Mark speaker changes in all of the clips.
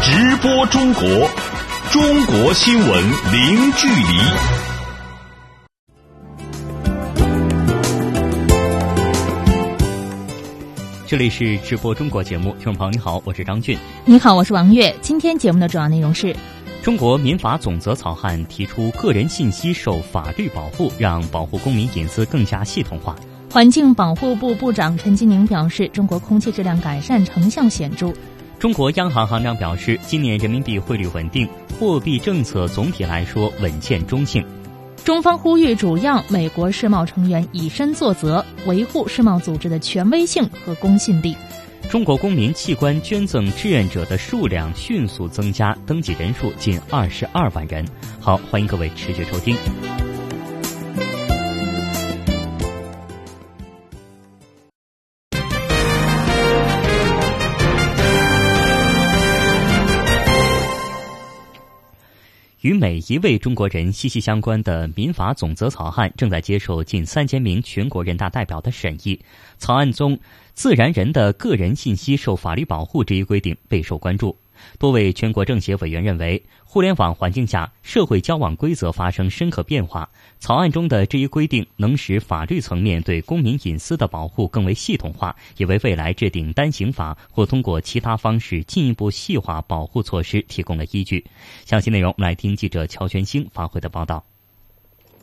Speaker 1: 直播中国，中国新闻零距离。
Speaker 2: 这里是直播中国节目，听众朋友你好，我是张俊。
Speaker 3: 你好，我是王悦。今天节目的主要内容是：
Speaker 2: 中国民法总则草案提出个人信息受法律保护，让保护公民隐私更加系统化。
Speaker 3: 环境保护部部长陈吉宁表示，中国空气质量改善成效显著。
Speaker 2: 中国央行行长表示，今年人民币汇率稳定，货币政策总体来说稳健中性。
Speaker 3: 中方呼吁主要美国世贸成员以身作则，维护世贸组织的权威性和公信力。
Speaker 2: 中国公民器官捐赠志愿者的数量迅速增加，登记人数近二十二万人。好，欢迎各位持续收听。与每一位中国人息息相关的民法总则草案正在接受近三千名全国人大代表的审议。草案中，自然人的个人信息受法律保护这一规定备受关注。多位全国政协委员认为，互联网环境下社会交往规则发生深刻变化，草案中的这一规定能使法律层面对公民隐私的保护更为系统化，也为未来制定单行法或通过其他方式进一步细化保护措施提供了依据。详细内容，来听记者乔全兴发回的报道。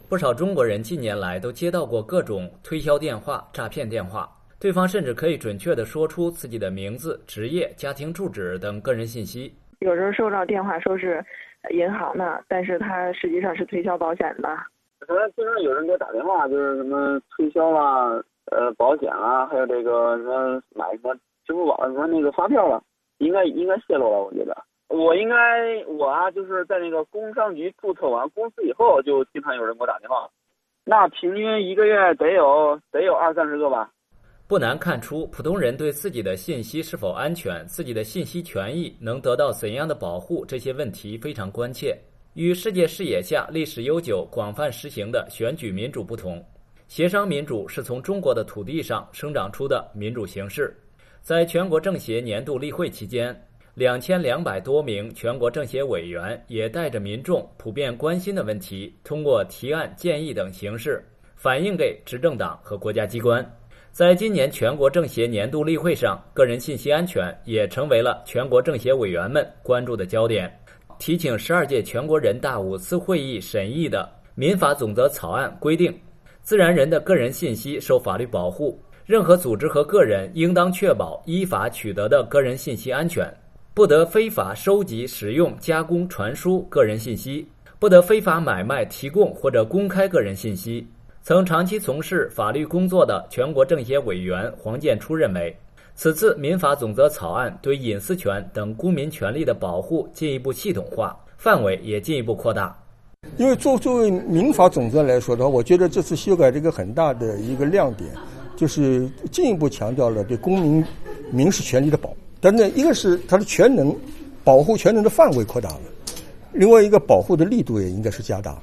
Speaker 4: 不少中国人近年来都接到过各种推销电话、诈骗电话。对方甚至可以准确地说出自己的名字、职业、家庭住址等个人信息。
Speaker 5: 有时候收到电话说是银行的，但是他实际上是推销保险的。
Speaker 6: 可能经常有人给我打电话，就是什么推销啦、呃保险啦，还有这个什么买什么支付宝什么那个发票了，应该应该泄露了。我觉得我应该我啊，就是在那个工商局注册完公司以后，就经常有人给我打电话，那平均一个月得有得有二三十个吧。
Speaker 4: 不难看出，普通人对自己的信息是否安全、自己的信息权益能得到怎样的保护这些问题非常关切。与世界视野下历史悠久、广泛实行的选举民主不同，协商民主是从中国的土地上生长出的民主形式。在全国政协年度例会期间，两千两百多名全国政协委员也带着民众普遍关心的问题，通过提案、建议等形式反映给执政党和国家机关。在今年全国政协年度例会上，个人信息安全也成为了全国政协委员们关注的焦点。提请十二届全国人大五次会议审议的民法总则草案规定，自然人的个人信息受法律保护，任何组织和个人应当确保依法取得的个人信息安全，不得非法收集、使用、加工、传输个人信息，不得非法买卖、提供或者公开个人信息。曾长期从事法律工作的全国政协委员黄建初认为，此次民法总则草案对隐私权等公民权利的保护进一步系统化，范围也进一步扩大。
Speaker 7: 因为作作为民法总则来说的话，我觉得这次修改这个很大的一个亮点，就是进一步强调了对公民民事权利的保。但是，一个是它的全能保护全能的范围扩大了，另外一个保护的力度也应该是加大了。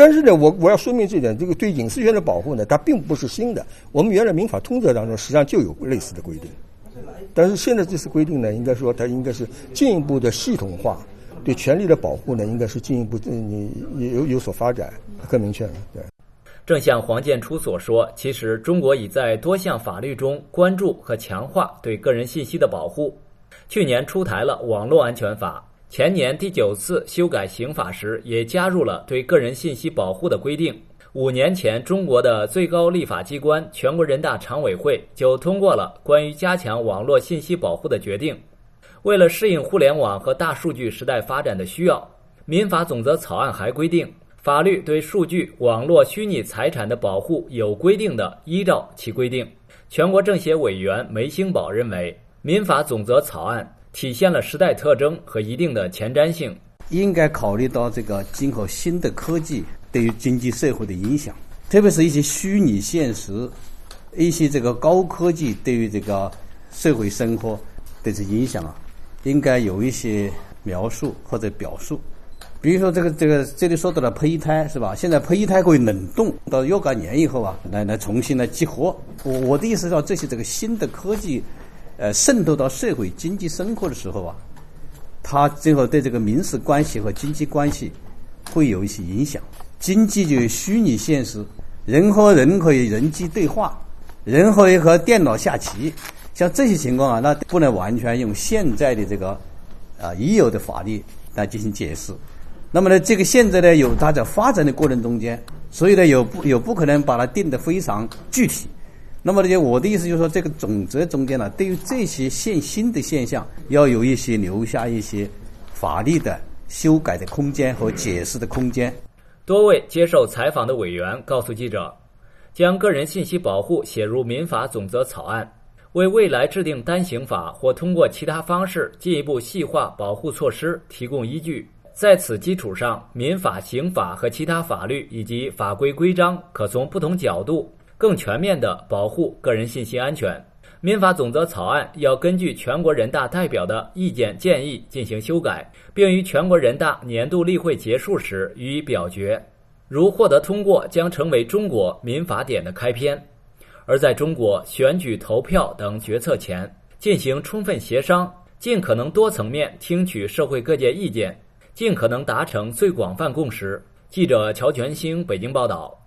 Speaker 7: 但是呢，我我要说明这一点，这个对隐私权的保护呢，它并不是新的。我们原来民法通则当中实际上就有类似的规定，但是现在这次规定呢，应该说它应该是进一步的系统化，对权利的保护呢，应该是进一步你有有所发展，更明确了。对。
Speaker 4: 正像黄建初所说，其实中国已在多项法律中关注和强化对个人信息的保护。去年出台了网络安全法。前年第九次修改刑法时，也加入了对个人信息保护的规定。五年前，中国的最高立法机关全国人大常委会就通过了关于加强网络信息保护的决定。为了适应互联网和大数据时代发展的需要，民法总则草案还规定，法律对数据、网络虚拟财产的保护有规定的，依照其规定。全国政协委员梅兴宝认为，民法总则草案。体现了时代特征和一定的前瞻性，
Speaker 8: 应该考虑到这个今后新的科技对于经济社会的影响，特别是一些虚拟现实、一些这个高科技对于这个社会生活的这影响啊，应该有一些描述或者表述。比如说这个这个这里说到了胚胎是吧？现在胚胎可以冷冻到若干年以后啊，来来重新来激活。我我的意思是说，这些这个新的科技。呃，渗透到社会经济生活的时候啊，它最后对这个民事关系和经济关系会有一些影响。经济就虚拟现实，人和人可以人机对话，人可以和电脑下棋，像这些情况啊，那不能完全用现在的这个啊已有的法律来进行解释。那么呢，这个现在呢有它在发展的过程中间，所以呢有不有不可能把它定得非常具体。那么呢，我的意思就是说，这个总则中间呢，对于这些现新的现象，要有一些留下一些法律的修改的空间和解释的空间。
Speaker 4: 多位接受采访的委员告诉记者，将个人信息保护写入民法总则草案，为未来制定单行法或通过其他方式进一步细化保护措施提供依据。在此基础上，民法、刑法和其他法律以及法规规章可从不同角度更全面地保护个人信息安全。民法总则草案要根据全国人大代表的意见建议进行修改，并于全国人大年度例会结束时予以表决。如获得通过，将成为中国民法典的开篇。而在中国选举、投票等决策前，进行充分协商，尽可能多层面听取社会各界意见。尽可能达成最广泛共识。记者乔全兴北京报道。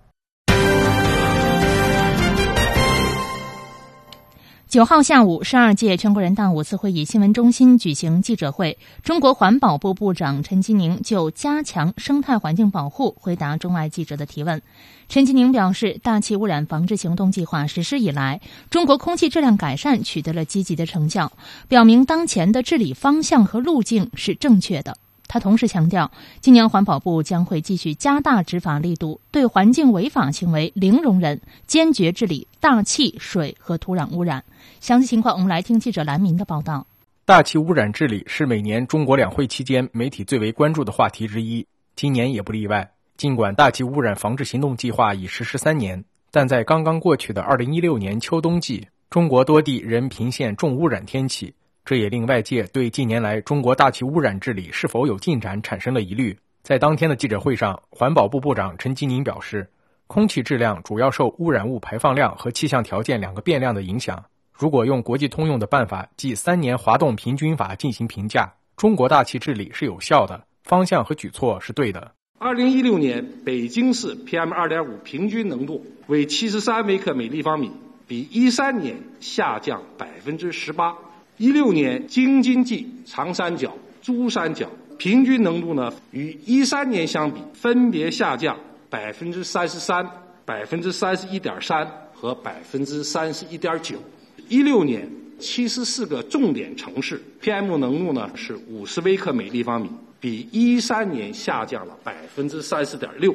Speaker 3: 九号下午，十二届全国人大五次会议新闻中心举行记者会，中国环保部部长陈吉宁就加强生态环境保护回答中外记者的提问。陈吉宁表示，大气污染防治行动计划实施以来，中国空气质量改善取得了积极的成效，表明当前的治理方向和路径是正确的。他同时强调，今年环保部将会继续加大执法力度，对环境违法行为零容忍，坚决治理大气、水和土壤污染。详细情况，我们来听记者兰明的报道。
Speaker 9: 大气污染治理是每年中国两会期间媒体最为关注的话题之一，今年也不例外。尽管大气污染防治行动计划已实施三年，但在刚刚过去的二零一六年秋冬季，中国多地仍频现重污染天气。这也令外界对近年来中国大气污染治理是否有进展产生了疑虑。在当天的记者会上，环保部部长陈吉宁表示，空气质量主要受污染物排放量和气象条件两个变量的影响。如果用国际通用的办法，即三年滑动平均法进行评价，中国大气治理是有效的，方向和举措是对的。
Speaker 10: 二零一六年北京市 PM 二点五平均浓度为七十三微克每立方米，比一三年下降百分之十八。一六年京津冀长三角、珠三角平均浓度呢，与一三年相比，分别下降百分之三十三、百分之三十一点三和百分之三十一点九。一六年七十四个重点城市 PM 浓度呢是五十微克每立方米，比一三年下降了百分之三十点六。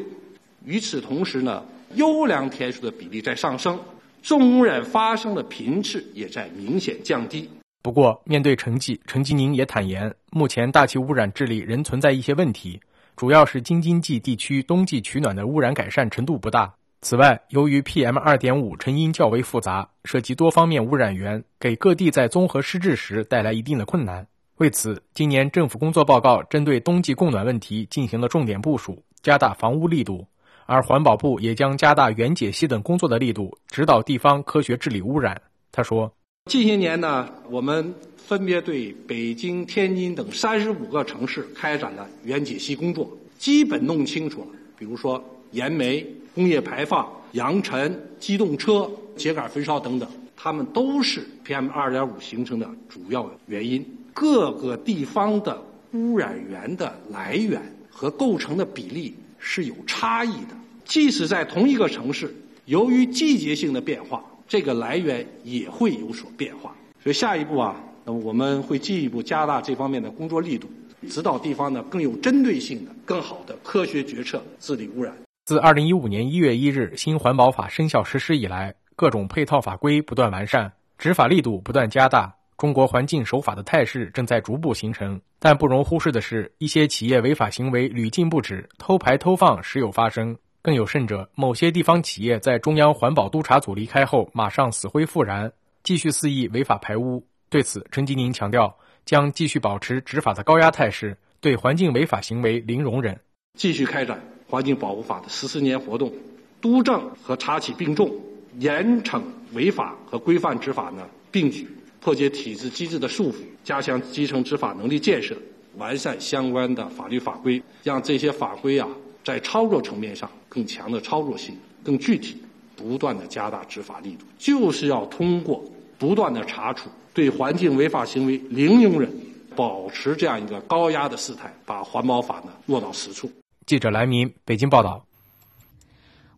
Speaker 10: 与此同时呢，优良天数的比例在上升，重污染发生的频次也在明显降低。
Speaker 9: 不过，面对成绩，陈吉宁也坦言，目前大气污染治理仍存在一些问题，主要是京津冀地区冬季取暖的污染改善程度不大。此外，由于 PM 二点五成因较为复杂，涉及多方面污染源，给各地在综合施治时带来一定的困难。为此，今年政府工作报告针对冬季供暖问题进行了重点部署，加大防污力度，而环保部也将加大原解析等工作的力度，指导地方科学治理污染。他说。
Speaker 10: 近些年呢，我们分别对北京、天津等三十五个城市开展了原解析工作，基本弄清楚了。比如说燃煤、工业排放、扬尘、机动车、秸秆焚烧等等，它们都是 PM 二点五形成的主要原因。各个地方的污染源的来源和构成的比例是有差异的，即使在同一个城市，由于季节性的变化。这个来源也会有所变化，所以下一步啊，那么我们会进一步加大这方面的工作力度，指导地方呢更有针对性的、更好的科学决策治理污染。
Speaker 9: 自二零一五年一月一日新环保法生效实施以来，各种配套法规不断完善，执法力度不断加大，中国环境守法的态势正在逐步形成。但不容忽视的是，一些企业违法行为屡禁不止，偷排偷放时有发生。更有甚者，某些地方企业在中央环保督察组离开后，马上死灰复燃，继续肆意违法排污。对此，陈吉宁强调，将继续保持执法的高压态势，对环境违法行为零容忍，
Speaker 10: 继续开展环境保护法的十四年活动，督政和查起并重，严惩违法和规范执法呢并举，破解体制机制的束缚，加强基层执法能力建设，完善相关的法律法规，让这些法规啊在操作层面上更强的操作性、更具体，不断的加大执法力度，就是要通过不断的查处，对环境违法行为零容忍，保持这样一个高压的事态，把环保法呢落到实处。
Speaker 9: 记者来民北京报道。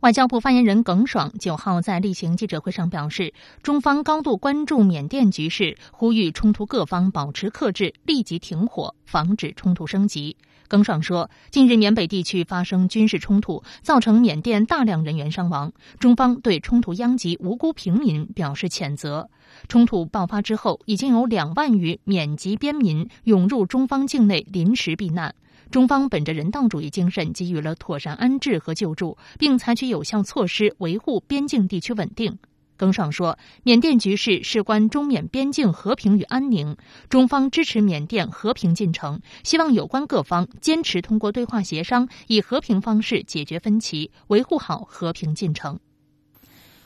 Speaker 3: 外交部发言人耿爽九号在例行记者会上表示，中方高度关注缅甸局势，呼吁冲突各方保持克制，立即停火，防止冲突升级。耿爽说，近日缅北地区发生军事冲突，造成缅甸大量人员伤亡，中方对冲突殃及无辜平民表示谴责。冲突爆发之后，已经有两万余缅籍边民涌入中方境内临时避难。中方本着人道主义精神，给予了妥善安置和救助，并采取有效措施维护边境地区稳定。耿爽说，缅甸局势事关中缅边境和平与安宁，中方支持缅甸和平进程，希望有关各方坚持通过对话协商，以和平方式解决分歧，维护好和平进程。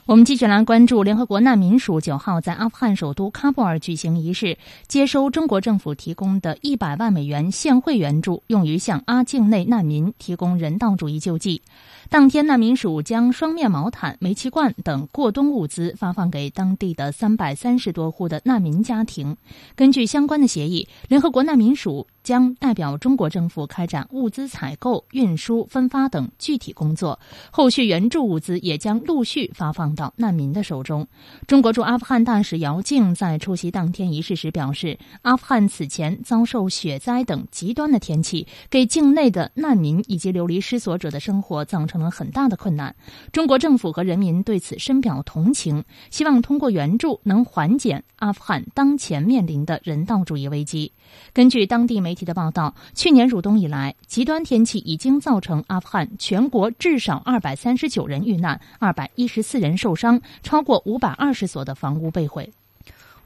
Speaker 3: 我们继续来关注联合国难民署九号在阿富汗首都喀布尔举行仪式，接收中国政府提供的一百万美元现汇援助，用于向阿境内难民提供人道主义救济。当天，难民署将双面毛毯、煤气罐等过冬物资发放给当地的三百三十多户的难民家庭。根据相关的协议，联合国难民署。将代表中国政府开展物资采购、运输、分发等具体工作，后续援助物资也将陆续发放到难民的手中。中国驻阿富汗大使姚静在出席当天仪式时表示，阿富汗此前遭受雪灾等极端的天气，给境内的难民以及流离失所者的生活造成成了很大的困难。中国政府和人民对此深表同情，希望通过援助能缓解阿富汗当前面临的人道主义危机。根据当地媒体的报道，去年入冬以来，极端天气已经造成阿富汗全国至少二百三十九人遇难，二百一十四人受伤，超过五百二十所的房屋被毁。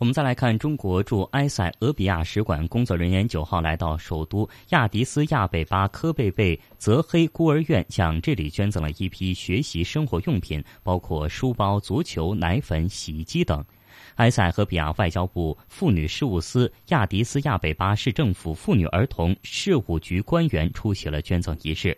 Speaker 2: 我们再来看，中国驻埃塞俄比亚使馆工作人员九号来到首都亚的斯亚贝巴科贝贝泽黑孤儿院，向这里捐赠了一批学习生活用品，包括书包、足球、奶粉、洗衣机等。埃塞俄比亚外交部妇女事务司亚的斯亚贝巴市政府妇女儿童事务局官员出席了捐赠仪式。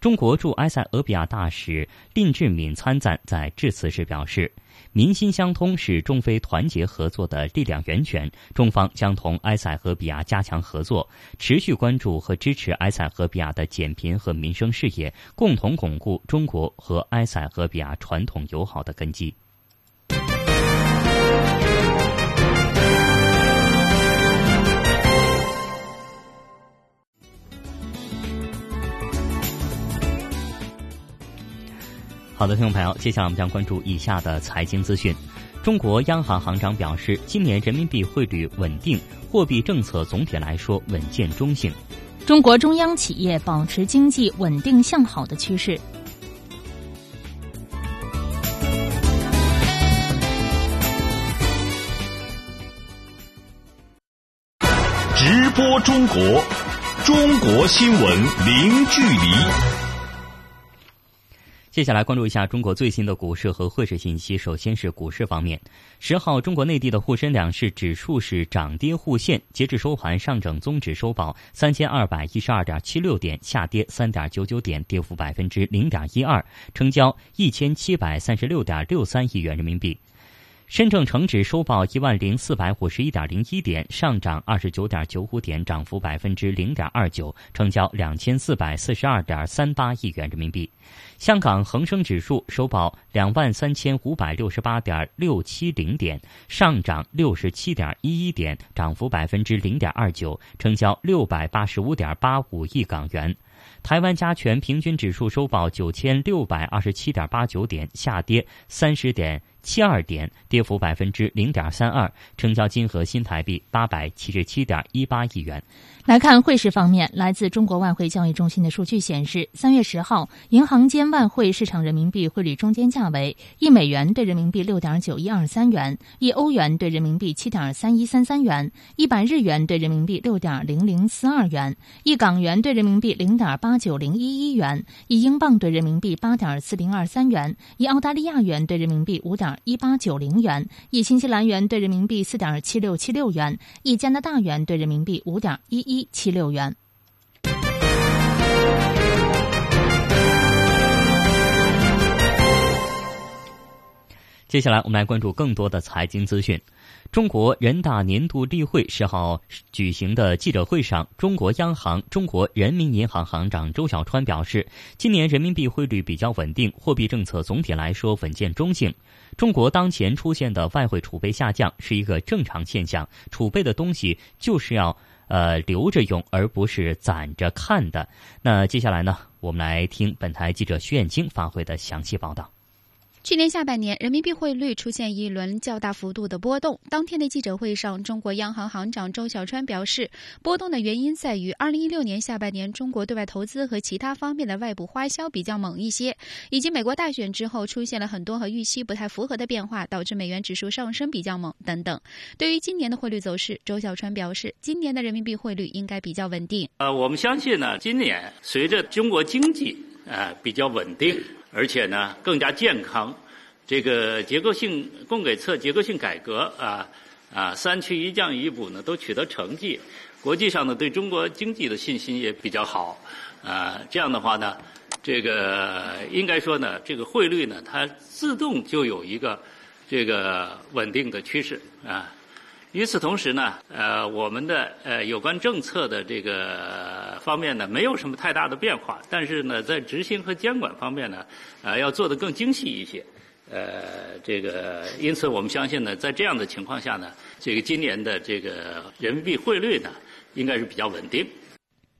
Speaker 2: 中国驻埃塞俄比亚大使蔺志敏参赞，在致辞时表示：“民心相通是中非团结合作的力量源泉。中方将同埃塞俄比亚加强合作，持续关注和支持埃塞俄比亚的减贫和民生事业，共同巩固中国和埃塞俄比亚传统友好的根基。”好的，听众朋友，接下来我们将关注以下的财经资讯。中国央行行长表示，今年人民币汇率稳定，货币政策总体来说稳健中性。
Speaker 3: 中国中央企业保持经济稳定向好的趋势。
Speaker 1: 直播中国，中国新闻零距离。
Speaker 2: 接下来关注一下中国最新的股市和汇市信息。首先是股市方面，十号中国内地的沪深两市指数是涨跌互现，截至收盘，上证综指收报三千二百一十二点七六点，下跌三点九九点，跌幅百分之零点一二，成交一千七百三十六点六三亿元人民币。深证成指收报一万零四百五十一点零一点，上涨二十九点九五点，涨幅百分之零点二九，成交两千四百四十二点三八亿元人民币。香港恒生指数收报两万三千五百六十八点六七零点，上涨六十七点一一点，涨幅百分之零点二九，成交六百八十五点八五亿港元。台湾加权平均指数收报九千六百二十七点八九点，下跌三十点。七二点，跌幅百分之零点三二，成交金额新台币八百七十七点一八亿元。
Speaker 3: 来看汇市方面，来自中国外汇交易中心的数据显示，三月十号，银行间外汇市场人民币汇率中间价为一美元兑人民币六点九一二三元，一欧元兑人民币七点三一三三元，一百日元兑人民币六点零零四二元，一港元兑人民币零点点八九零一一元，一英镑兑人民币八点四零二三元，一澳大利亚元兑人民币五点一八九零元，一新西兰元兑人民币四点七六七六元，一加拿大元兑人民币五点一一七六元。
Speaker 2: 接下来，我们来关注更多的财经资讯。中国人大年度例会十号举行的记者会上，中国央行中国人民银行行长周小川表示，今年人民币汇率比较稳定，货币政策总体来说稳健中性。中国当前出现的外汇储备下降是一个正常现象，储备的东西就是要呃留着用，而不是攒着看的。那接下来呢，我们来听本台记者徐艳晶发回的详细报道。
Speaker 11: 去年下半年，人民币汇率出现一轮较大幅度的波动。当天的记者会上，中国央行行长周小川表示，波动的原因在于2016年下半年中国对外投资和其他方面的外部花销比较猛一些，以及美国大选之后出现了很多和预期不太符合的变化，导致美元指数上升比较猛等等。对于今年的汇率走势，周小川表示，今年的人民币汇率应该比较稳定。
Speaker 12: 呃，我们相信呢，今年随着中国经济呃比较稳定。而且呢，更加健康，这个结构性供给侧结构性改革啊啊，三去一降一补呢都取得成绩，国际上呢对中国经济的信心也比较好啊。这样的话呢，这个应该说呢，这个汇率呢它自动就有一个这个稳定的趋势啊。与此同时呢，呃，我们的呃有关政策的这个方面呢，没有什么太大的变化，但是呢，在执行和监管方面呢，呃，要做得更精细一些，呃，这个，因此我们相信呢，在这样的情况下呢，这个今年的这个人民币汇率呢，应该是比较稳定。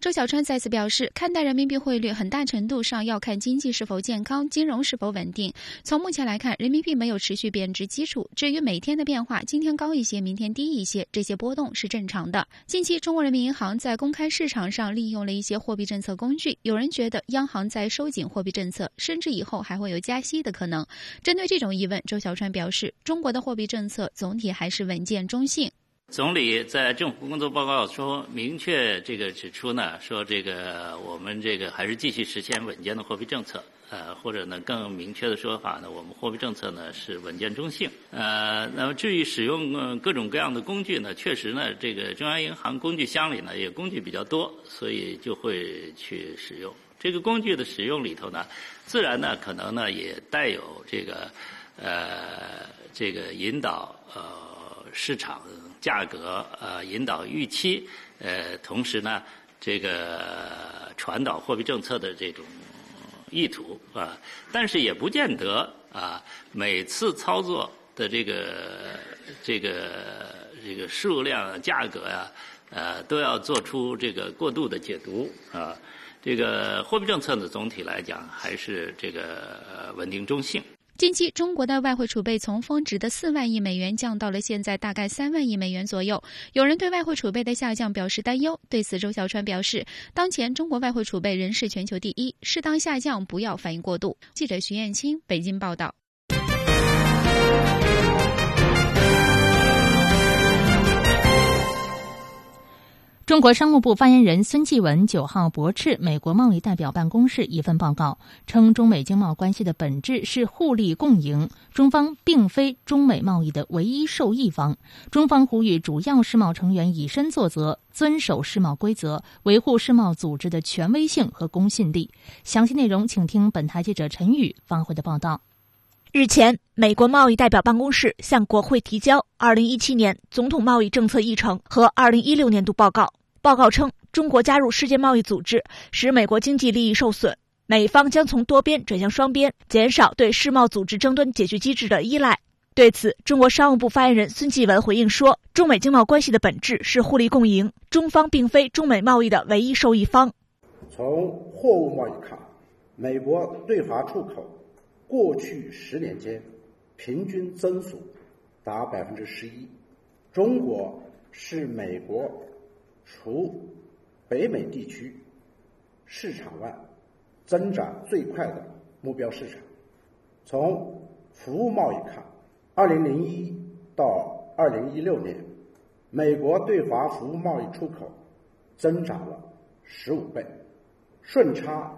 Speaker 11: 周小川再次表示，看待人民币汇率很大程度上要看经济是否健康、金融是否稳定。从目前来看，人民币没有持续贬值基础。至于每天的变化，今天高一些，明天低一些，这些波动是正常的。近期，中国人民银行在公开市场上利用了一些货币政策工具，有人觉得央行在收紧货币政策，甚至以后还会有加息的可能。针对这种疑问，周小川表示，中国的货币政策总体还是稳健中性。
Speaker 12: 总理在政府工作报告中明确这个指出呢，说这个我们这个还是继续实现稳健的货币政策，呃，或者呢更明确的说法呢，我们货币政策呢是稳健中性。呃，那么至于使用各种各样的工具呢，确实呢，这个中央银行工具箱里呢也工具比较多，所以就会去使用这个工具的使用里头呢，自然呢可能呢也带有这个呃这个引导呃市场。价格呃引导预期呃同时呢这个传导货币政策的这种意图啊，但是也不见得啊每次操作的这个这个这个数量价格呀呃都要做出这个过度的解读啊这个货币政策呢总体来讲还是这个稳定中性。
Speaker 11: 近期，中国的外汇储备从峰值的四万亿美元降到了现在大概三万亿美元左右。有人对外汇储备的下降表示担忧。对此，周小川表示，当前中国外汇储备仍是全球第一，适当下降不要反应过度。记者徐艳青北京报道。
Speaker 3: 中国商务部发言人孙继文九号驳斥美国贸易代表办公室一份报告，称中美经贸关系的本质是互利共赢，中方并非中美贸易的唯一受益方。中方呼吁主要世贸成员以身作则，遵守世贸规则，维护世贸组织的权威性和公信力。详细内容，请听本台记者陈宇发回的报道。
Speaker 13: 日前，美国贸易代表办公室向国会提交二零一七年总统贸易政策议程和二零一六年度报告。报告称，中国加入世界贸易组织使美国经济利益受损，美方将从多边转向双边，减少对世贸组织争端解决机制的依赖。对此，中国商务部发言人孙继文回应说：“中美经贸关系的本质是互利共赢，中方并非中美贸易的唯一受益方。
Speaker 14: 从货物贸易看，美国对华出口过去十年间平均增速达百分之十一，中国是美国。”除北美地区市场外，增长最快的目标市场。从服务贸易看，二零零一到二零一六年，美国对华服务贸易出口增长了十五倍，顺差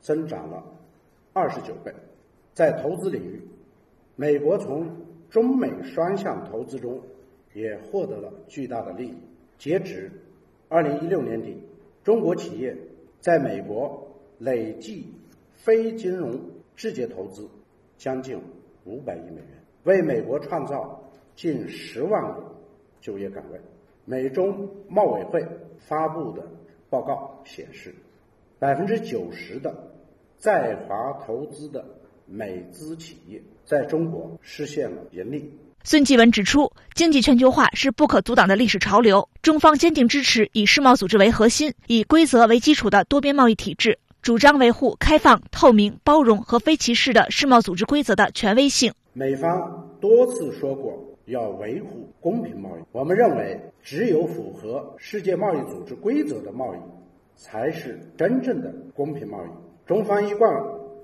Speaker 14: 增长了二十九倍。在投资领域，美国从中美双向投资中也获得了巨大的利益。截止二零一六年底，中国企业在美国累计非金融直接投资将近五百亿美元，为美国创造近十万个就业岗位。美中贸委会发布的报告显示，百分之九十的在华投资的。美资企业在中国实现了盈利。
Speaker 13: 孙继文指出，经济全球化是不可阻挡的历史潮流。中方坚定支持以世贸组织为核心、以规则为基础的多边贸易体制，主张维护开放、透明、包容和非歧视的世贸组织规则的权威性。
Speaker 14: 美方多次说过要维护公平贸易，我们认为，只有符合世界贸易组织规则的贸易，才是真正的公平贸易。中方一贯。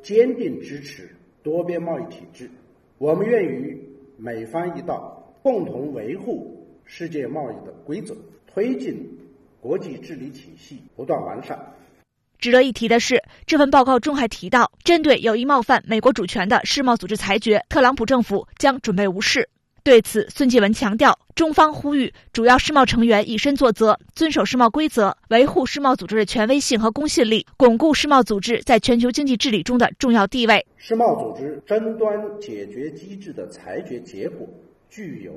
Speaker 14: 坚定支持多边贸易体制，我们愿与美方一道，共同维护世界贸易的规则，推进国际治理体系不断完善。
Speaker 13: 值得一提的是，这份报告中还提到，针对有意冒犯美国主权的世贸组织裁决，特朗普政府将准备无视。对此，孙继文强调，中方呼吁主要世贸成员以身作则，遵守世贸规则，维护世贸组织的权威性和公信力，巩固世贸组织在全球经济治理中的重要地位。
Speaker 14: 世贸组织争端解决机制的裁决结果具有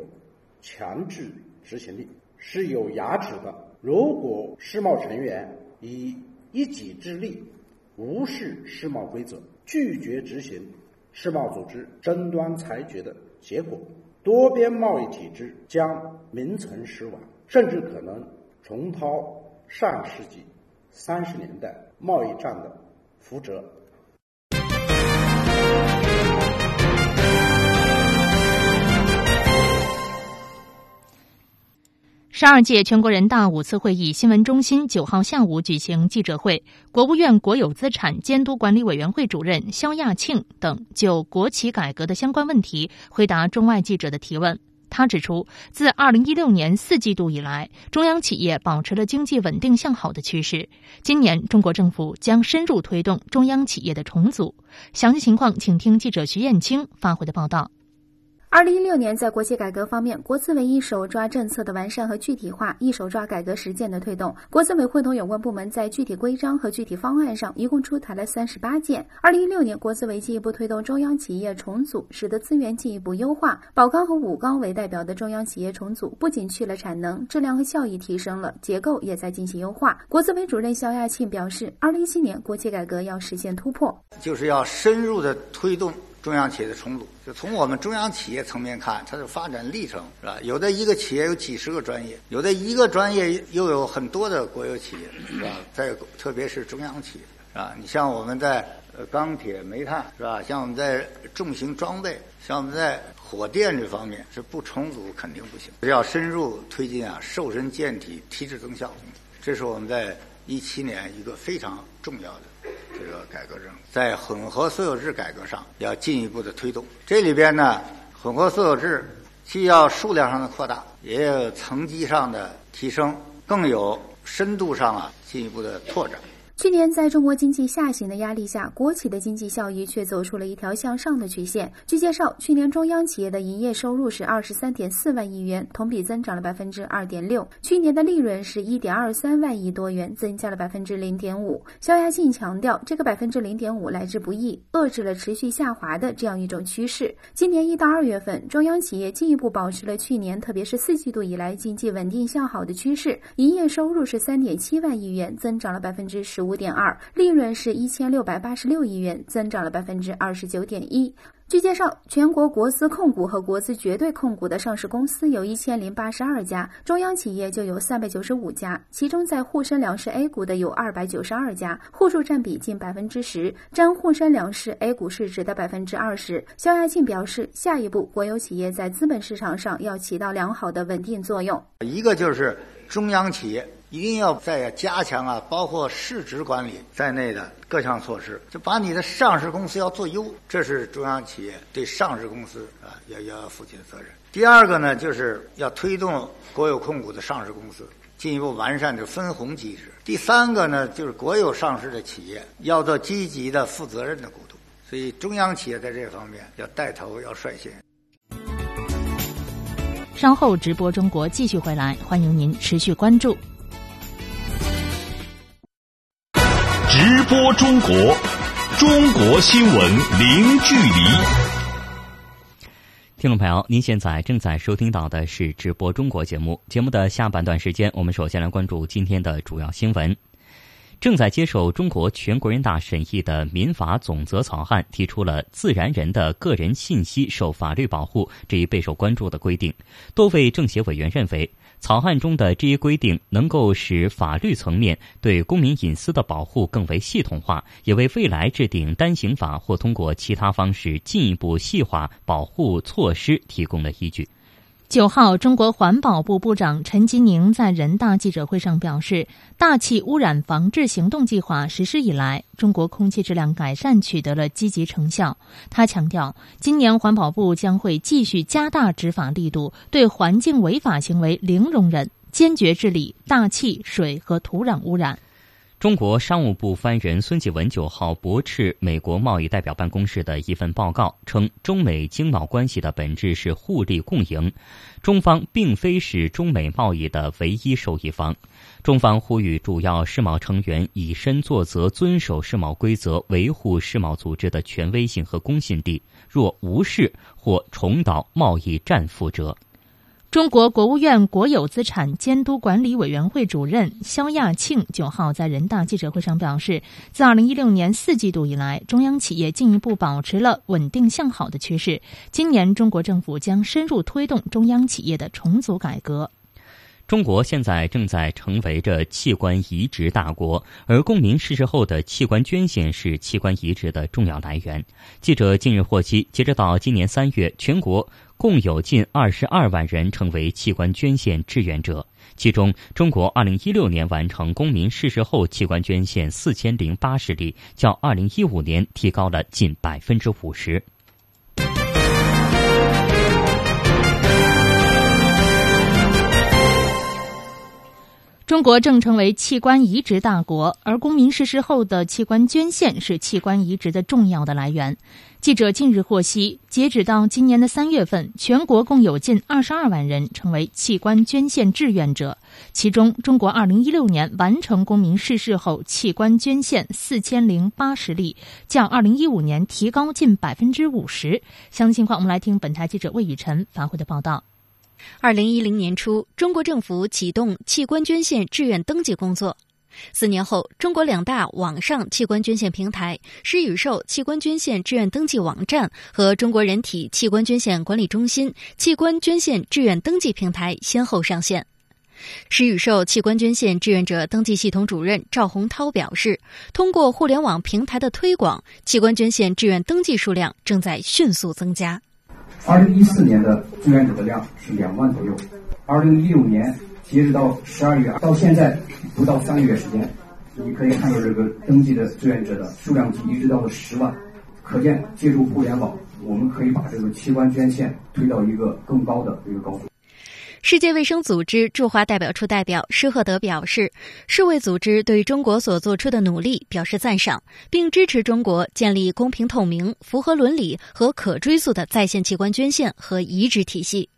Speaker 14: 强制执行力，是有牙齿的。如果世贸成员以一己之力无视世贸规则，拒绝执行世贸组织争端裁决的结果。多边贸易体制将名存实亡，甚至可能重蹈上世纪三十年代贸易战的覆辙。
Speaker 3: 十二届全国人大五次会议新闻中心九号下午举行记者会，国务院国有资产监督管理委员会主任肖亚庆等就国企改革的相关问题回答中外记者的提问。他指出，自二零一六年四季度以来，中央企业保持了经济稳定向好的趋势。今年，中国政府将深入推动中央企业的重组。详细情况，请听记者徐艳青发回的报道。
Speaker 15: 二零一六年，在国企改革方面，国资委一手抓政策的完善和具体化，一手抓改革实践的推动。国资委会同有关部门在具体规章和具体方案上，一共出台了三十八件。二零一六年，国资委进一步推动中央企业重组，使得资源进一步优化。宝钢和武钢为代表的中央企业重组，不仅去了产能，质量和效益提升了，结构也在进行优化。国资委主任肖亚庆表示，二零一七年国企改革要实现突破，
Speaker 16: 就是要深入的推动。中央企业的重组，就从我们中央企业层面看，它的发展历程是吧？有的一个企业有几十个专业，有的一个专业又有很多的国有企业，是吧？在特别是中央企业，是吧？你像我们在呃钢铁、煤炭，是吧？像我们在重型装备，像我们在火电这方面，是不重组肯定不行。要深入推进啊，瘦身健体、提质增效，这是我们在一七年一个非常重要的。这个改革任务在混合所有制改革上要进一步的推动。这里边呢，混合所有制既要数量上的扩大，也有层级上的提升，更有深度上啊进一步的拓展。
Speaker 15: 去年，在中国经济下行的压力下，国企的经济效益却走出了一条向上的曲线。据介绍，去年中央企业的营业收入是二十三点四万亿元，同比增长了百分之二点六；去年的利润是一点二三万亿多元，增加了百分之零点五。肖亚庆强调，这个百分之零点五来之不易，遏制了持续下滑的这样一种趋势。今年一到二月份，中央企业进一步保持了去年，特别是四季度以来经济稳定向好的趋势，营业收入是三点七万亿元，增长了百分之十。五点二，利润是一千六百八十六亿元，增长了百分之二十九点一。据介绍，全国国资控股和国资绝对控股的上市公司有一千零八十二家，中央企业就有三百九十五家，其中在沪深两市 A 股的有二百九十二家，户数占比近百分之十，占沪深两市 A 股市值的百分之二十。肖亚庆表示，下一步国有企业在资本市场上要起到良好的稳定作用。
Speaker 16: 一个就是中央企业。一定要在加强啊，包括市值管理在内的各项措施，就把你的上市公司要做优，这是中央企业对上市公司啊要要负起的责任。第二个呢，就是要推动国有控股的上市公司，进一步完善这分红机制。第三个呢，就是国有上市的企业要做积极的、负责任的股东，所以中央企业在这方面要带头、要率先。
Speaker 3: 稍后直播中国继续回来，欢迎您持续关注。
Speaker 1: 直播中国，中国新闻零距离。
Speaker 2: 听众朋友，您现在正在收听到的是直播中国节目。节目的下半段时间，我们首先来关注今天的主要新闻。正在接受中国全国人大审议的民法总则草案，提出了自然人的个人信息受法律保护这一备受关注的规定。多位政协委员认为。草案中的这一规定能够使法律层面对公民隐私的保护更为系统化，也为未来制定单行法或通过其他方式进一步细化保护措施提供了依据。
Speaker 3: 九号，中国环保部部长陈吉宁在人大记者会上表示，大气污染防治行动计划实施以来，中国空气质量改善取得了积极成效。他强调，今年环保部将会继续加大执法力度，对环境违法行为零容忍，坚决治理大气、水和土壤污染。
Speaker 2: 中国商务部发言人孙继文九号驳斥美国贸易代表办公室的一份报告，称中美经贸关系的本质是互利共赢，中方并非是中美贸易的唯一受益方。中方呼吁主要世贸成员以身作则，遵守世贸规则，维护世贸组织的权威性和公信力。若无视或重蹈贸易战覆辙。
Speaker 3: 中国国务院国有资产监督管理委员会主任肖亚庆九号在人大记者会上表示，自二零一六年四季度以来，中央企业进一步保持了稳定向好的趋势。今年，中国政府将深入推动中央企业的重组改革。
Speaker 2: 中国现在正在成为着器官移植大国，而公民逝世后的器官捐献是器官移植的重要来源。记者近日获悉，截止到今年三月，全国共有近二十二万人成为器官捐献志愿者，其中，中国二零一六年完成公民逝世后器官捐献四千零八十例，较二零一五年提高了近百分之五十。
Speaker 3: 中国正成为器官移植大国，而公民逝世后的器官捐献是器官移植的重要的来源。记者近日获悉，截止到今年的三月份，全国共有近二十二万人成为器官捐献志愿者，其中中国二零一六年完成公民逝世后器官捐献四千零八十例，较二零一五年提高近百分之五十。详细情况，我们来听本台记者魏雨辰发回的报道。
Speaker 17: 二零一零年初，中国政府启动器官捐献志愿登记工作。四年后，中国两大网上器官捐献平台“施与受”器官捐献志愿登记网站和中国人体器官捐献管理中心器官捐献志愿登记平台先后上线。施与受器官捐献志愿者登记系统主任赵洪涛表示，通过互联网平台的推广，器官捐献志愿登记数量正在迅速增加。
Speaker 18: 二零一四年的志愿者的量是两万左右，二零一六年截止到十二月到现在不到三个月时间，你可以看到这个登记的志愿者的数量级一直到了十万，可见借助互联网，我们可以把这个器官捐献推到一个更高的一个高度。
Speaker 17: 世界卫生组织驻华代表处代表施赫德表示，世卫组织对中国所做出的努力表示赞赏，并支持中国建立公平透明、符合伦理和可追溯的在线器官捐献和移植体系。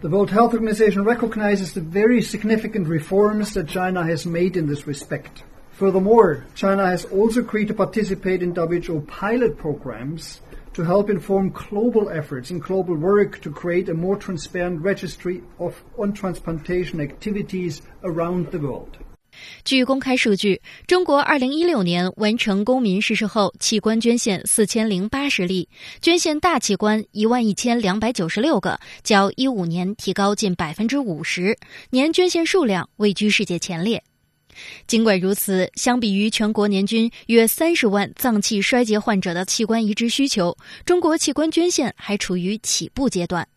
Speaker 19: The World Health Organization recognizes the very significant reforms that China has made in this respect. Furthermore, China has also agreed to participate in WHO pilot programs. to help inform global efforts and global work to create a more transparent registry of on transplantation activities around the world.
Speaker 17: 据公开数据，中国二零一六年完成公民逝世后器官捐献四千零八十例，捐献大器官一万一千两百九十六个，较一五年提高近百分之五十，年捐献数量位居世界前列。尽管如此，相比于全国年均约三十万脏器衰竭患者的器官移植需求，中国器官捐献还处于起步阶段。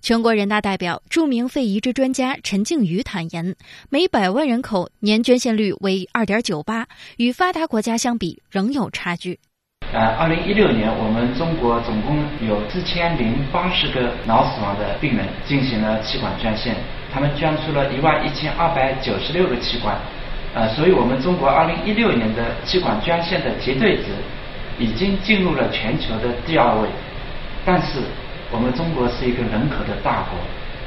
Speaker 17: 全国人大代表、著名肺移植专家陈静瑜坦言，每百万人口年捐献率为二点九八，与发达国家相比仍有差距。
Speaker 20: 呃，二零一六年我们中国总共有四千零八十个脑死亡的病人进行了气管捐献，他们捐出了一万一千二百九十六个器官，呃，所以我们中国二零一六年的气管捐献的绝对值已经进入了全球的第二位，但是我们中国是一个人口的大国，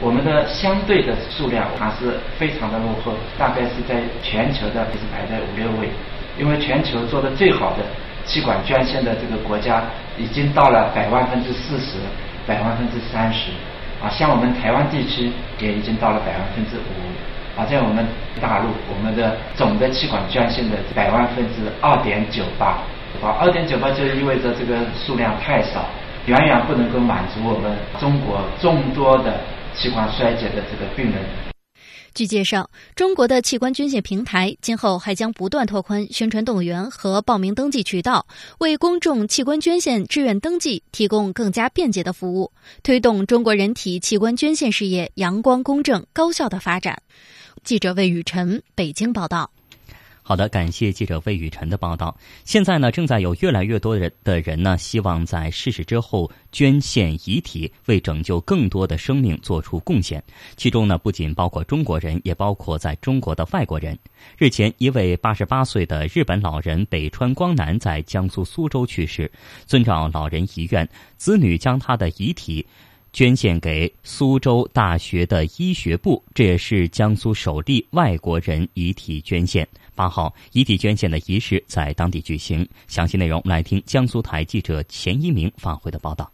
Speaker 20: 我们的相对的数量还是非常的落后，大概是在全球的是排在五六位，因为全球做的最好的。气管捐献的这个国家已经到了百万分之四十、百万分之三十，啊，像我们台湾地区也已经到了百万分之五，在我们大陆，我们的总的气管捐献的百万分之二点九八，啊，二点九八就意味着这个数量太少，远远不能够满足我们中国众多的器官衰竭的这个病人。
Speaker 17: 据介绍，中国的器官捐献平台今后还将不断拓宽宣传动员和报名登记渠道，为公众器官捐献志愿登记提供更加便捷的服务，推动中国人体器官捐献事业阳光、公正、高效的发展。记者魏雨晨北京报道。
Speaker 2: 好的，感谢记者魏雨晨的报道。现在呢，正在有越来越多的人的人呢，希望在逝世之后捐献遗体，为拯救更多的生命做出贡献。其中呢，不仅包括中国人，也包括在中国的外国人。日前，一位八十八岁的日本老人北川光男在江苏苏州去世。遵照老人遗愿，子女将他的遗体。捐献给苏州大学的医学部，这也是江苏首例外国人遗体捐献。八号，遗体捐献的仪式在当地举行。详细内容来听江苏台记者钱一鸣发回的报道。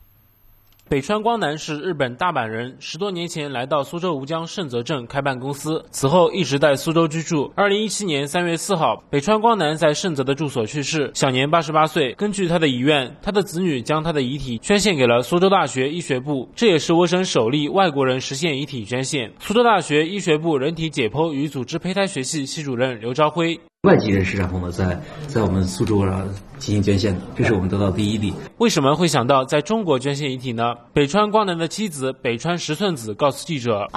Speaker 21: 北川光男是日本大阪人，十多年前来到苏州吴江盛泽镇开办公司，此后一直在苏州居住。二零一七年三月四号，北川光男在盛泽的住所去世，享年八十八岁。根据他的遗愿，他的子女将他的遗体捐献给了苏州大学医学部，这也是我省首例外国人实现遗体捐献。苏州大学医学部人体解剖与组织胚胎学系系主任刘朝辉。
Speaker 22: 外籍人士然后呢，在在我们苏州啊进行捐献的，这是我们得到第一例。
Speaker 21: 为什么会想到在中国捐献遗体呢？北川光男的妻子北川石寸子告诉记者：“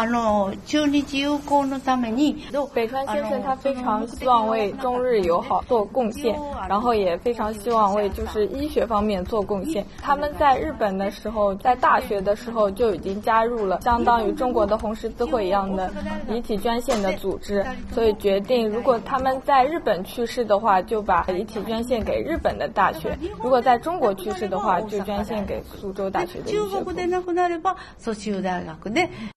Speaker 23: 北川先生他非常希望为中日友好做贡献，然后也非常希望为就是医学方面做贡献。他们在日本的时候，在大学的时候就已经加入了相当于中国的红十字会一样的遗体捐献的组织，所以决定如果他们在日本去世的话，就把遗体捐献给日本的大学；如果在中国去世的话，就捐献给苏州大学的医学部。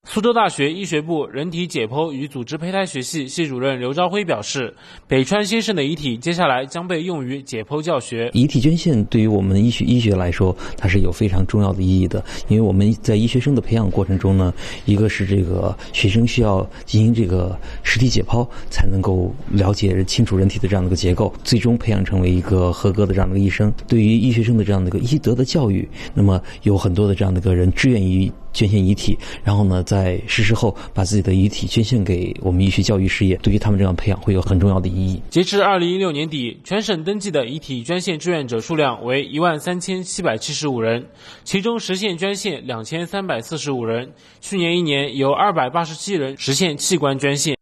Speaker 21: 苏州大学医学部人体解剖与组织胚胎学系系主任刘朝辉表示，北川先生的遗体接下来将被用于解剖教学。
Speaker 22: 遗体捐献对于我们医学医学来说，它是有非常重要的意义的，因为我们在医学生的培养过程中呢，一个是这个学生需要进行这个实体解剖，才能够了解清。清人体的这样的一个结构，最终培养成为一个合格的这样的一个医生。对于医学生的这样的一个医德的教育，那么有很多的这样的一个人志愿于捐献遗体，然后呢，在逝世后把自己的遗体捐献给我们医学教育事业，对于他们这样培养会有很重要的意义。
Speaker 21: 截至二零一六年底，全省登记的遗体捐献志愿者数量为一万三千七百七十五人，其中实现捐献两千三百四十五人。去年一年有二百八十七人实现器官捐献。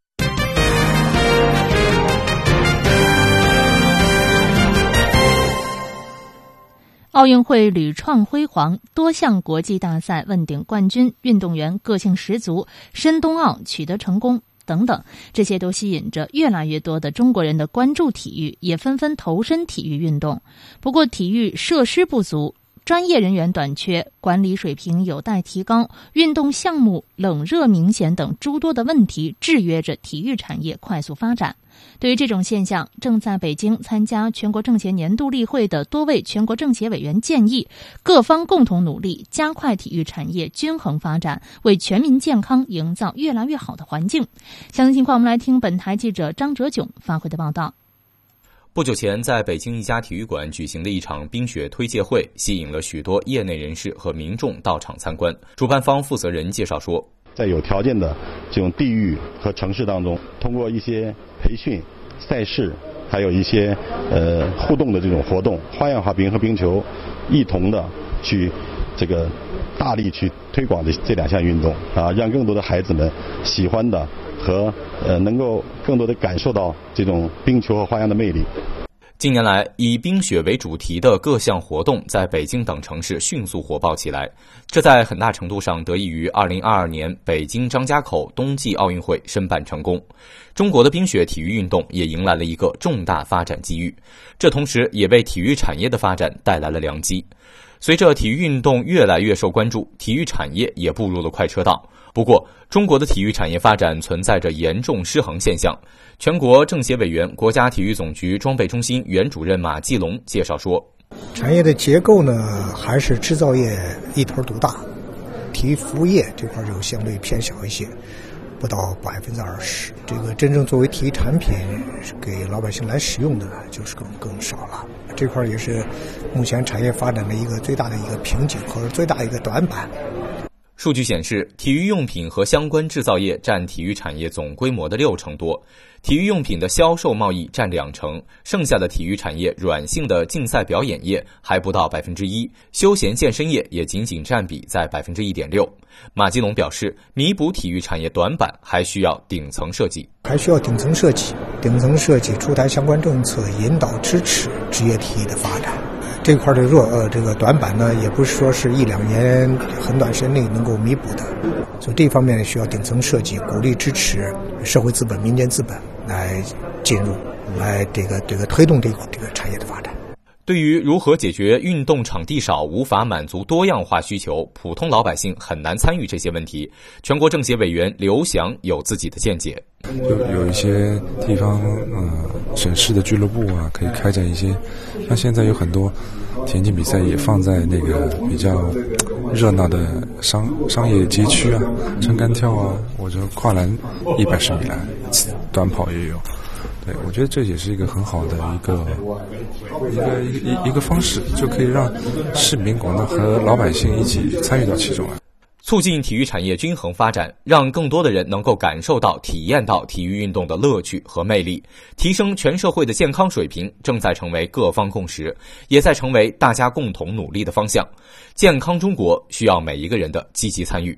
Speaker 3: 奥运会屡创辉煌，多项国际大赛问鼎冠军，运动员个性十足，申冬奥取得成功等等，这些都吸引着越来越多的中国人的关注体育，也纷纷投身体育运动。不过，体育设施不足，专业人员短缺，管理水平有待提高，运动项目冷热明显等诸多的问题，制约着体育产业快速发展。对于这种现象，正在北京参加全国政协年度例会的多位全国政协委员建议，各方共同努力，加快体育产业均衡发展，为全民健康营造越来越好的环境。详细情况，我们来听本台记者张哲炯发回的报道。
Speaker 24: 不久前，在北京一家体育馆举行的一场冰雪推介会，吸引了许多业内人士和民众到场参观。主办方负责人介绍说。
Speaker 25: 在有条件的这种地域和城市当中，通过一些培训、赛事，还有一些呃互动的这种活动，花样滑冰和冰球一同的去这个大力去推广这这两项运动啊，让更多的孩子们喜欢的和呃能够更多的感受到这种冰球和花样的魅力。
Speaker 24: 近年来，以冰雪为主题的各项活动在北京等城市迅速火爆起来，这在很大程度上得益于2022年北京张家口冬季奥运会申办成功。中国的冰雪体育运动也迎来了一个重大发展机遇，这同时也为体育产业的发展带来了良机。随着体育运动越来越受关注，体育产业也步入了快车道。不过，中国的体育产业发展存在着严重失衡现象。全国政协委员、国家体育总局装备中心原主任马继龙介绍说：“
Speaker 26: 产业的结构呢，还是制造业一头独大，体育服务业这块就相对偏小一些，不到百分之二十。这个真正作为体育产品给老百姓来使用的呢，就是更更少了。这块也是目前产业发展的一个最大的一个瓶颈和最大一个短板。”
Speaker 24: 数据显示，体育用品和相关制造业占体育产业总规模的六成多，体育用品的销售贸易占两成，剩下的体育产业软性的竞赛表演业还不到百分之一，休闲健身业也仅仅占比在百分之一点六。马基龙表示，弥补体育产业短板，还需要顶层设计，
Speaker 26: 还需要顶层设计，顶层设计出台相关政策，引导支持职业体育的发展。这块的弱呃，这个短板呢，也不是说是一两年很短时间内能够弥补的，所以这方面需要顶层设计，鼓励支持社会资本、民间资本来进入，来这个这个推动这个这个产业的发展。
Speaker 24: 对于如何解决运动场地少、无法满足多样化需求，普通老百姓很难参与这些问题，全国政协委员刘翔有自己的见解。
Speaker 27: 就有一些地方，呃，省市的俱乐部啊，可以开展一些，像现在有很多田径比赛也放在那个比较热闹的商商业街区啊，撑杆跳啊，或者跨栏一百十米栏，短跑也有。对，我觉得这也是一个很好的一个一个一一一个方式，就可以让市民广大和老百姓一起参与到其中来。
Speaker 24: 促进体育产业均衡发展，让更多的人能够感受到、体验到体育运动的乐趣和魅力，提升全社会的健康水平，正在成为各方共识，也在成为大家共同努力的方向。健康中国需要每一个人的积极参与。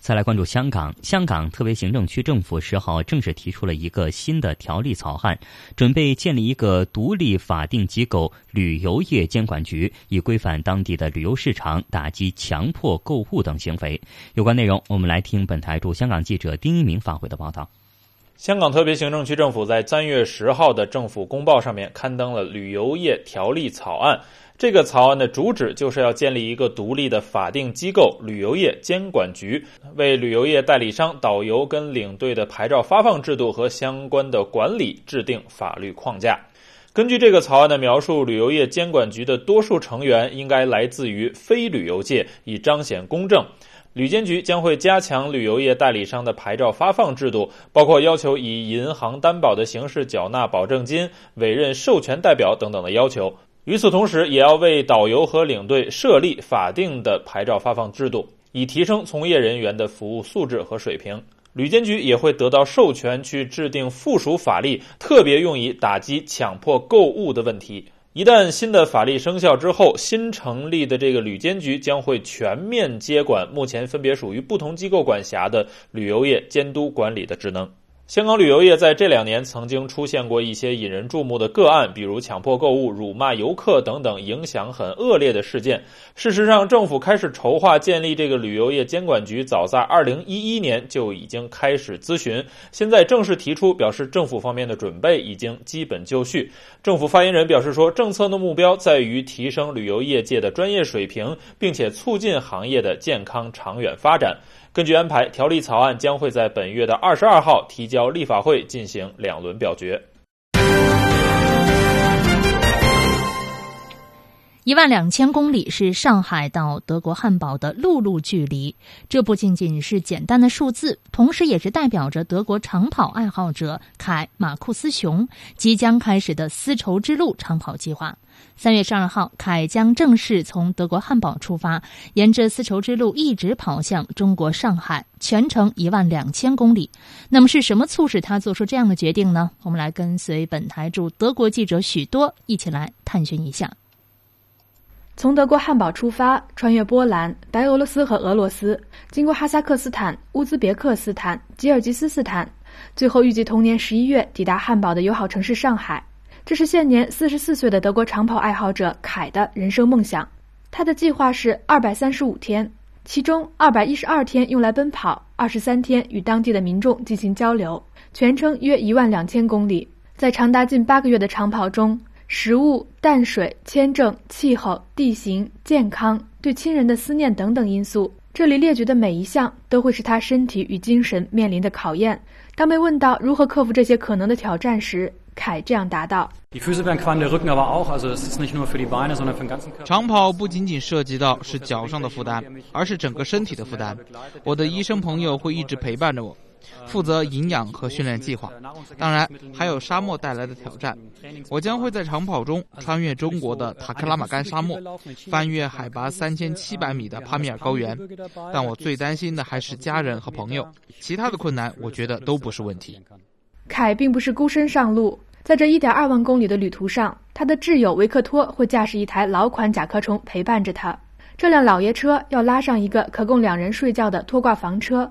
Speaker 2: 再来关注香港，香港特别行政区政府十号正式提出了一个新的条例草案，准备建立一个独立法定机构——旅游业监管局，以规范当地的旅游市场，打击强迫购物等行为。有关内容，我们来听本台驻香港记者丁一鸣发回的报道。
Speaker 28: 香港特别行政区政府在三月十号的政府公报上面刊登了旅游业条例草案。这个草案的主旨就是要建立一个独立的法定机构——旅游业监管局，为旅游业代理商、导游跟领队的牌照发放制度和相关的管理制定法律框架。根据这个草案的描述，旅游业监管局的多数成员应该来自于非旅游界，以彰显公正。旅监局将会加强旅游业代理商的牌照发放制度，包括要求以银行担保的形式缴纳保证金、委任授权代表等等的要求。与此同时，也要为导游和领队设立法定的牌照发放制度，以提升从业人员的服务素质和水平。旅监局也会得到授权去制定附属法例，特别用以打击强迫购物的问题。一旦新的法律生效之后，新成立的这个旅监局将会全面接管目前分别属于不同机构管辖的旅游业监督管理的职能。香港旅游业在这两年曾经出现过一些引人注目的个案，比如强迫购物、辱骂游客等等影响很恶劣的事件。事实上，政府开始筹划建立这个旅游业监管局，早在二零一一年就已经开始咨询，现在正式提出，表示政府方面的准备已经基本就绪。政府发言人表示说，政策的目标在于提升旅游业界的专业水平，并且促进行业的健康长远发展。根据安排，条例草案将会在本月的二十二号提交立法会进行两轮表决。
Speaker 3: 一万两千公里是上海到德国汉堡的陆路距离，这不仅仅是简单的数字，同时也是代表着德国长跑爱好者凯马库斯熊即将开始的丝绸之路长跑计划。三月十二号，凯将正式从德国汉堡出发，沿着丝绸之路一直跑向中国上海，全程一万两千公里。那么是什么促使他做出这样的决定呢？我们来跟随本台驻德国记者许多一起来探寻一下。
Speaker 29: 从德国汉堡出发，穿越波兰、白俄罗斯和俄罗斯，经过哈萨克斯坦、乌兹别克斯坦、吉尔吉斯斯坦，最后预计同年十一月抵达汉堡的友好城市上海。这是现年四十四岁的德国长跑爱好者凯的人生梦想。他的计划是二百三十五天，其中二百一十二天用来奔跑，二十三天与当地的民众进行交流，全程约一万两千公里。在长达近八个月的长跑中，食物、淡水、签证、气候、地形、健康、对亲人的思念等等因素，这里列举的每一项都会是他身体与精神面临的考验。当被问到如何克服这些可能的挑战时，凯这样答道：“
Speaker 30: 长跑不仅仅涉及到是脚上的负担，而是整个身体的负担。我的医生朋友会一直陪伴着我。”负责营养和训练计划，当然还有沙漠带来的挑战。我将会在长跑中穿越中国的塔克拉玛干沙漠，翻越海拔三千七百米的帕米尔高原。但我最担心的还是家人和朋友，其他的困难我觉得都不是问题。
Speaker 29: 凯并不是孤身上路，在这一点二万公里的旅途上，他的挚友维克托会驾驶一台老款甲壳虫陪伴着他。这辆老爷车要拉上一个可供两人睡觉的拖挂房车。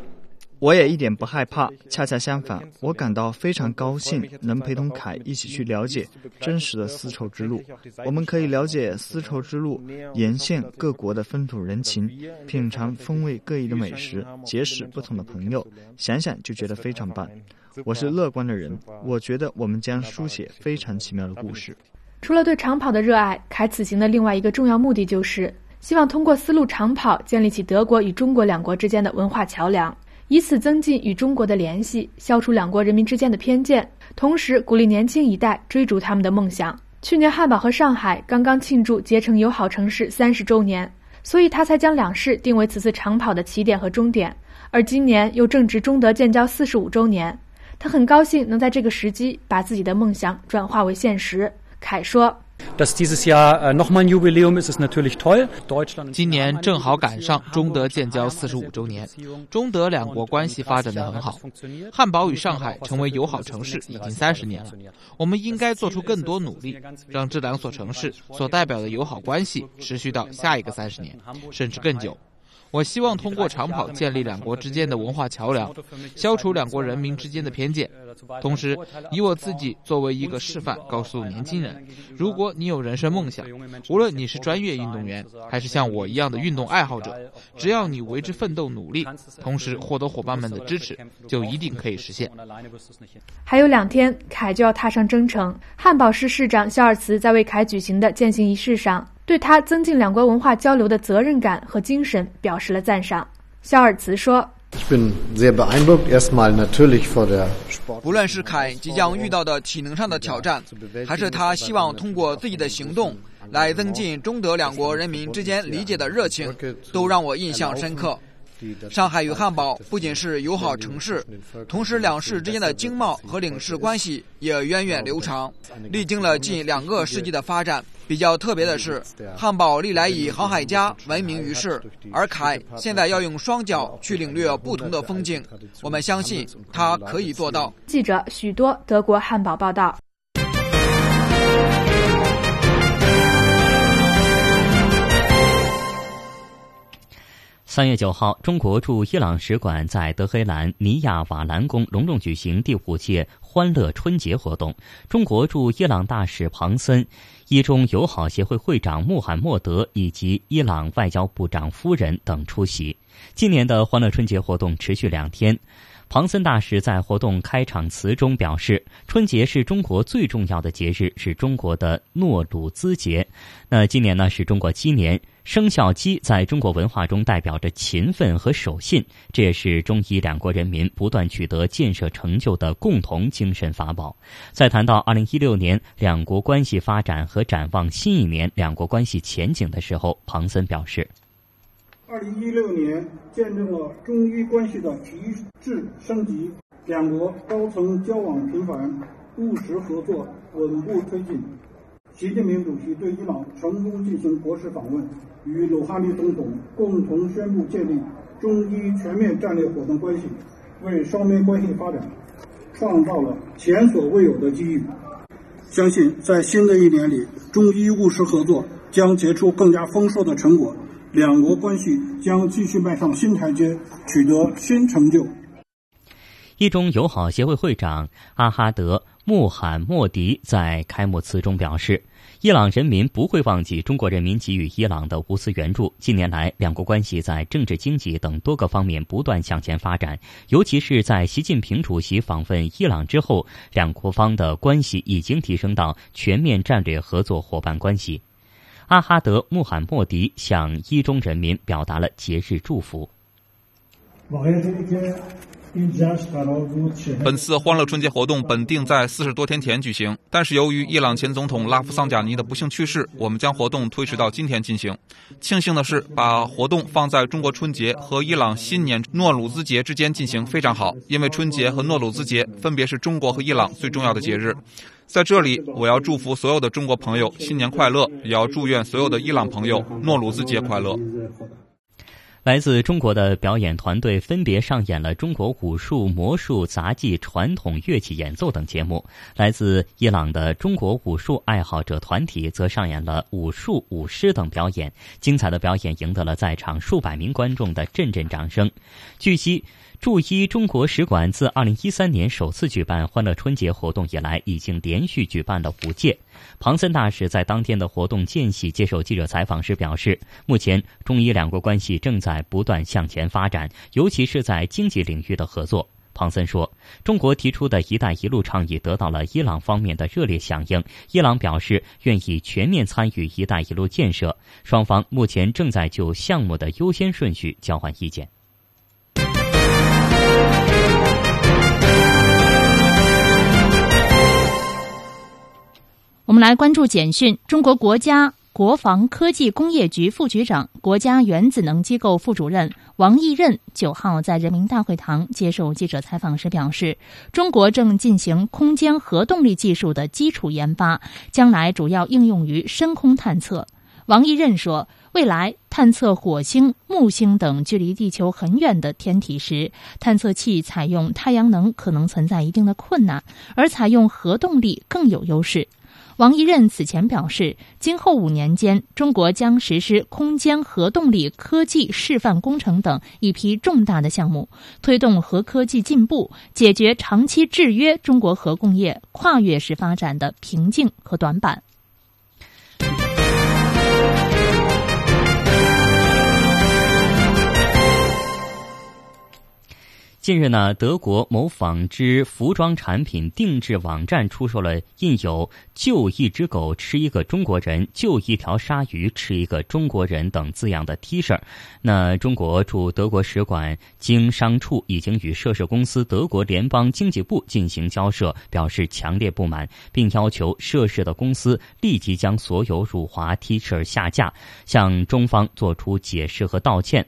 Speaker 31: 我也一点不害怕，恰恰相反，我感到非常高兴，能陪同凯一起去了解真实的丝绸之路。我们可以了解丝绸之路沿线各国的风土人情，品尝风味各异的美食，结识不同的朋友，想想就觉得非常棒。我是乐观的人，我觉得我们将书写非常奇妙的故事。
Speaker 29: 除了对长跑的热爱，凯此行的另外一个重要目的就是希望通过丝路长跑建立起德国与中国两国之间的文化桥梁。以此增进与中国的联系，消除两国人民之间的偏见，同时鼓励年轻一代追逐他们的梦想。去年汉堡和上海刚刚庆祝结成友好城市三十周年，所以他才将两市定为此次长跑的起点和终点。而今年又正值中德建交四十五周年，他很高兴能在这个时机把自己的梦想转化为现实。凯说。
Speaker 30: 今年正好赶上中德建交四十五周年，中德两国关系发展的很好。汉堡与上海成为友好城市已经三十年了，我们应该做出更多努力，让这两所城市所代表的友好关系持续到下一个三十年，甚至更久。我希望通过长跑建立两国之间的文化桥梁，消除两国人民之间的偏见，同时以我自己作为一个示范，告诉年轻人：如果你有人生梦想，无论你是专业运动员还是像我一样的运动爱好者，只要你为之奋斗努力，同时获得伙伴们的支持，就一定可以实现。
Speaker 29: 还有两天，凯就要踏上征程。汉堡市市长肖尔茨在为凯举行的践行仪式上。对他增进两国文化交流的责任感和精神表示了赞赏。肖尔茨说：“
Speaker 32: 不论是凯即将遇到的体能上的挑战，还是他希望通过自己的行动来增进中德两国人民之间理解的热情，都让我印象深刻。”上海与汉堡不仅是友好城市，同时两市之间的经贸和领事关系也源远流长，历经了近两个世纪的发展。比较特别的是，汉堡历来以航海家闻名于世，而凯现在要用双脚去领略不同的风景。我们相信他可以做到。
Speaker 29: 记者许多德国汉堡报道。
Speaker 2: 三月九号，中国驻伊朗使馆在德黑兰尼亚瓦兰宫隆重举行第五届欢乐春节活动。中国驻伊朗大使庞森、伊中友好协会会长穆罕默德以及伊朗外交部长夫人等出席。今年的欢乐春节活动持续两天。庞森大使在活动开场词中表示，春节是中国最重要的节日，是中国的诺鲁兹节。那今年呢，是中国七年，生肖鸡在中国文化中代表着勤奋和守信，这也是中伊两国人民不断取得建设成就的共同精神法宝。在谈到二零一六年两国关系发展和展望新一年两国关系前景的时候，庞森表示。
Speaker 33: 二零一六年见证了中伊关系的提质升级，两国高层交往频繁，务实合作稳步推进。习近平主席对伊朗成功进行国事访问，与鲁哈尼总统共同宣布建立中伊全面战略伙伴关系，为双边关系发展创造了前所未有的机遇。相信在新的一年里，中伊务实合作将结出更加丰硕的成果，两国关系将继续迈上新台阶，取得新成就。
Speaker 2: 一中友好协会会长阿哈德·穆罕默迪在开幕词中表示。伊朗人民不会忘记中国人民给予伊朗的无私援助。近年来，两国关系在政治、经济等多个方面不断向前发展，尤其是在习近平主席访问伊朗之后，两国方的关系已经提升到全面战略合作伙伴关系。阿哈德·穆罕默迪向伊中人民表达了节日祝福。
Speaker 34: 本次欢乐春节活动本定在四十多天前举行，但是由于伊朗前总统拉夫桑贾尼的不幸去世，我们将活动推迟到今天进行。庆幸的是，把活动放在中国春节和伊朗新年诺鲁兹节之间进行非常好，因为春节和诺鲁兹节分别是中国和伊朗最重要的节日。在这里，我要祝福所有的中国朋友新年快乐，也要祝愿所有的伊朗朋友诺鲁兹节快乐。
Speaker 2: 来自中国的表演团队分别上演了中国武术、魔术、杂技、传统乐器演奏等节目。来自伊朗的中国武术爱好者团体则上演了武术、舞狮等表演。精彩的表演赢得了在场数百名观众的阵阵掌声。据悉。驻伊中国使馆自2013年首次举办欢乐春节活动以来，已经连续举办了五届。庞森大使在当天的活动间隙接受记者采访时表示，目前中伊两国关系正在不断向前发展，尤其是在经济领域的合作。庞森说，中国提出的一带一路倡议得到了伊朗方面的热烈响应，伊朗表示愿意全面参与一带一路建设，双方目前正在就项目的优先顺序交换意见。
Speaker 3: 我们来关注简讯。中国国家国防科技工业局副局长、国家原子能机构副主任王毅任九号在人民大会堂接受记者采访时表示，中国正进行空间核动力技术的基础研发，将来主要应用于深空探测。王毅任说，未来探测火星、木星等距离地球很远的天体时，探测器采用太阳能可能存在一定的困难，而采用核动力更有优势。王一任此前表示，今后五年间，中国将实施空间核动力科技示范工程等一批重大的项目，推动核科技进步，解决长期制约中国核工业跨越式发展的瓶颈和短板。
Speaker 2: 近日呢，德国某纺织服装产品定制网站出售了印有“就一只狗吃一个中国人，就一条鲨鱼吃一个中国人”等字样的 T 恤。那中国驻德国使馆经商处已经与涉事公司德国联邦经济部进行交涉，表示强烈不满，并要求涉事的公司立即将所有辱华 T 恤下架，向中方作出解释和道歉。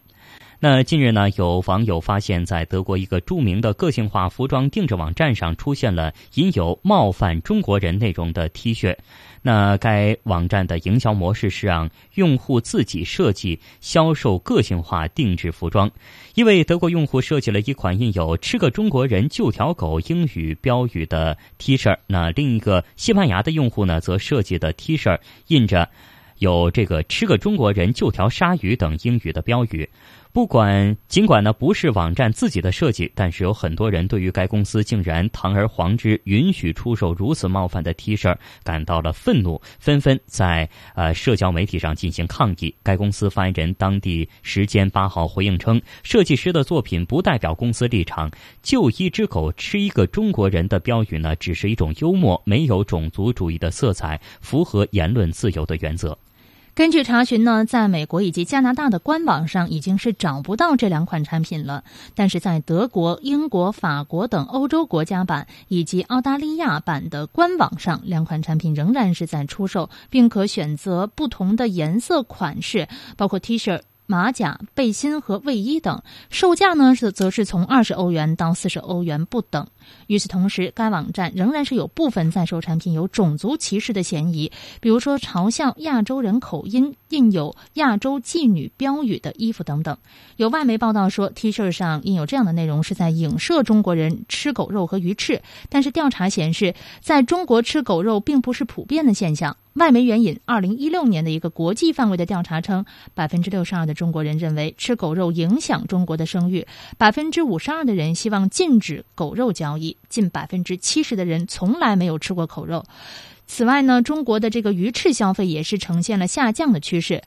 Speaker 2: 那近日呢，有网友发现，在德国一个著名的个性化服装定制网站上，出现了印有冒犯中国人内容的 T 恤。那该网站的营销模式是让用户自己设计、销售个性化定制服装。一位德国用户设计了一款印有“吃个中国人救条狗”英语标语的 T 恤，那另一个西班牙的用户呢，则设计的 T 恤印着有这个“吃个中国人就条鲨鱼”等英语的标语。不管，尽管呢不是网站自己的设计，但是有很多人对于该公司竟然堂而皇之允许出售如此冒犯的 T 恤感到了愤怒，纷纷在呃社交媒体上进行抗议。该公司发言人当地时间八号回应称，设计师的作品不代表公司立场，就一只狗吃一个中国人的标语呢，只是一种幽默，没有种族主义的色彩，符合言论自由的原则。
Speaker 3: 根据查询呢，在美国以及加拿大的官网上已经是找不到这两款产品了，但是在德国、英国、法国等欧洲国家版以及澳大利亚版的官网上，两款产品仍然是在出售，并可选择不同的颜色款式，包括 T 恤。马甲、背心和卫衣等，售价呢是则是从二十欧元到四十欧元不等。与此同时，该网站仍然是有部分在售产品有种族歧视的嫌疑，比如说嘲笑亚洲人口音、印有“亚洲妓女”标语的衣服等等。有外媒报道说，T 恤上印有这样的内容是在影射中国人吃狗肉和鱼翅，但是调查显示，在中国吃狗肉并不是普遍的现象。外媒援引二零一六年的一个国际范围的调查称，百分之六十二的中国人认为吃狗肉影响中国的声誉，百分之五十二的人希望禁止狗肉交易，近百分之七十的人从来没有吃过口肉。此外呢，中国的这个鱼翅消费也是呈现了下降的趋势。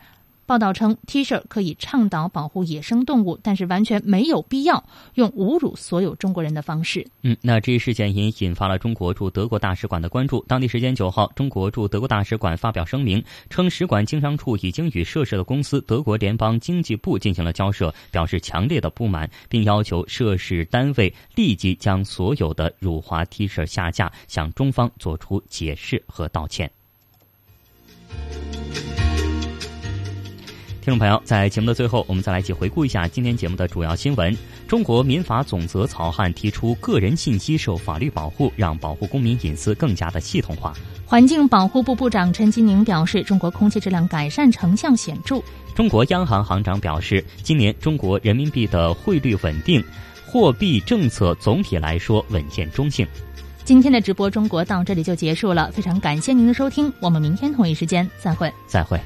Speaker 3: 报道称，T 恤可以倡导保护野生动物，但是完全没有必要用侮辱所有中国人的方式。
Speaker 2: 嗯，那这一事件也引发了中国驻德国大使馆的关注。当地时间九号，中国驻德国大使馆发表声明，称使馆经商处已经与涉事的公司德国联邦经济部进行了交涉，表示强烈的不满，并要求涉事单位立即将所有的辱华 T 恤下架，向中方做出解释和道歉。听众朋友，在节目的最后，我们再来一起回顾一下今天节目的主要新闻。中国民法总则草案提出，个人信息受法律保护，让保护公民隐私更加的系统化。
Speaker 3: 环境保护部部长陈吉宁表示，中国空气质量改善成效显著。
Speaker 2: 中国央行行长表示，今年中国人民币的汇率稳定，货币政策总体来说稳健中性。
Speaker 3: 今天的直播中国到这里就结束了，非常感谢您的收听，我们明天同一时间再会，
Speaker 2: 再会。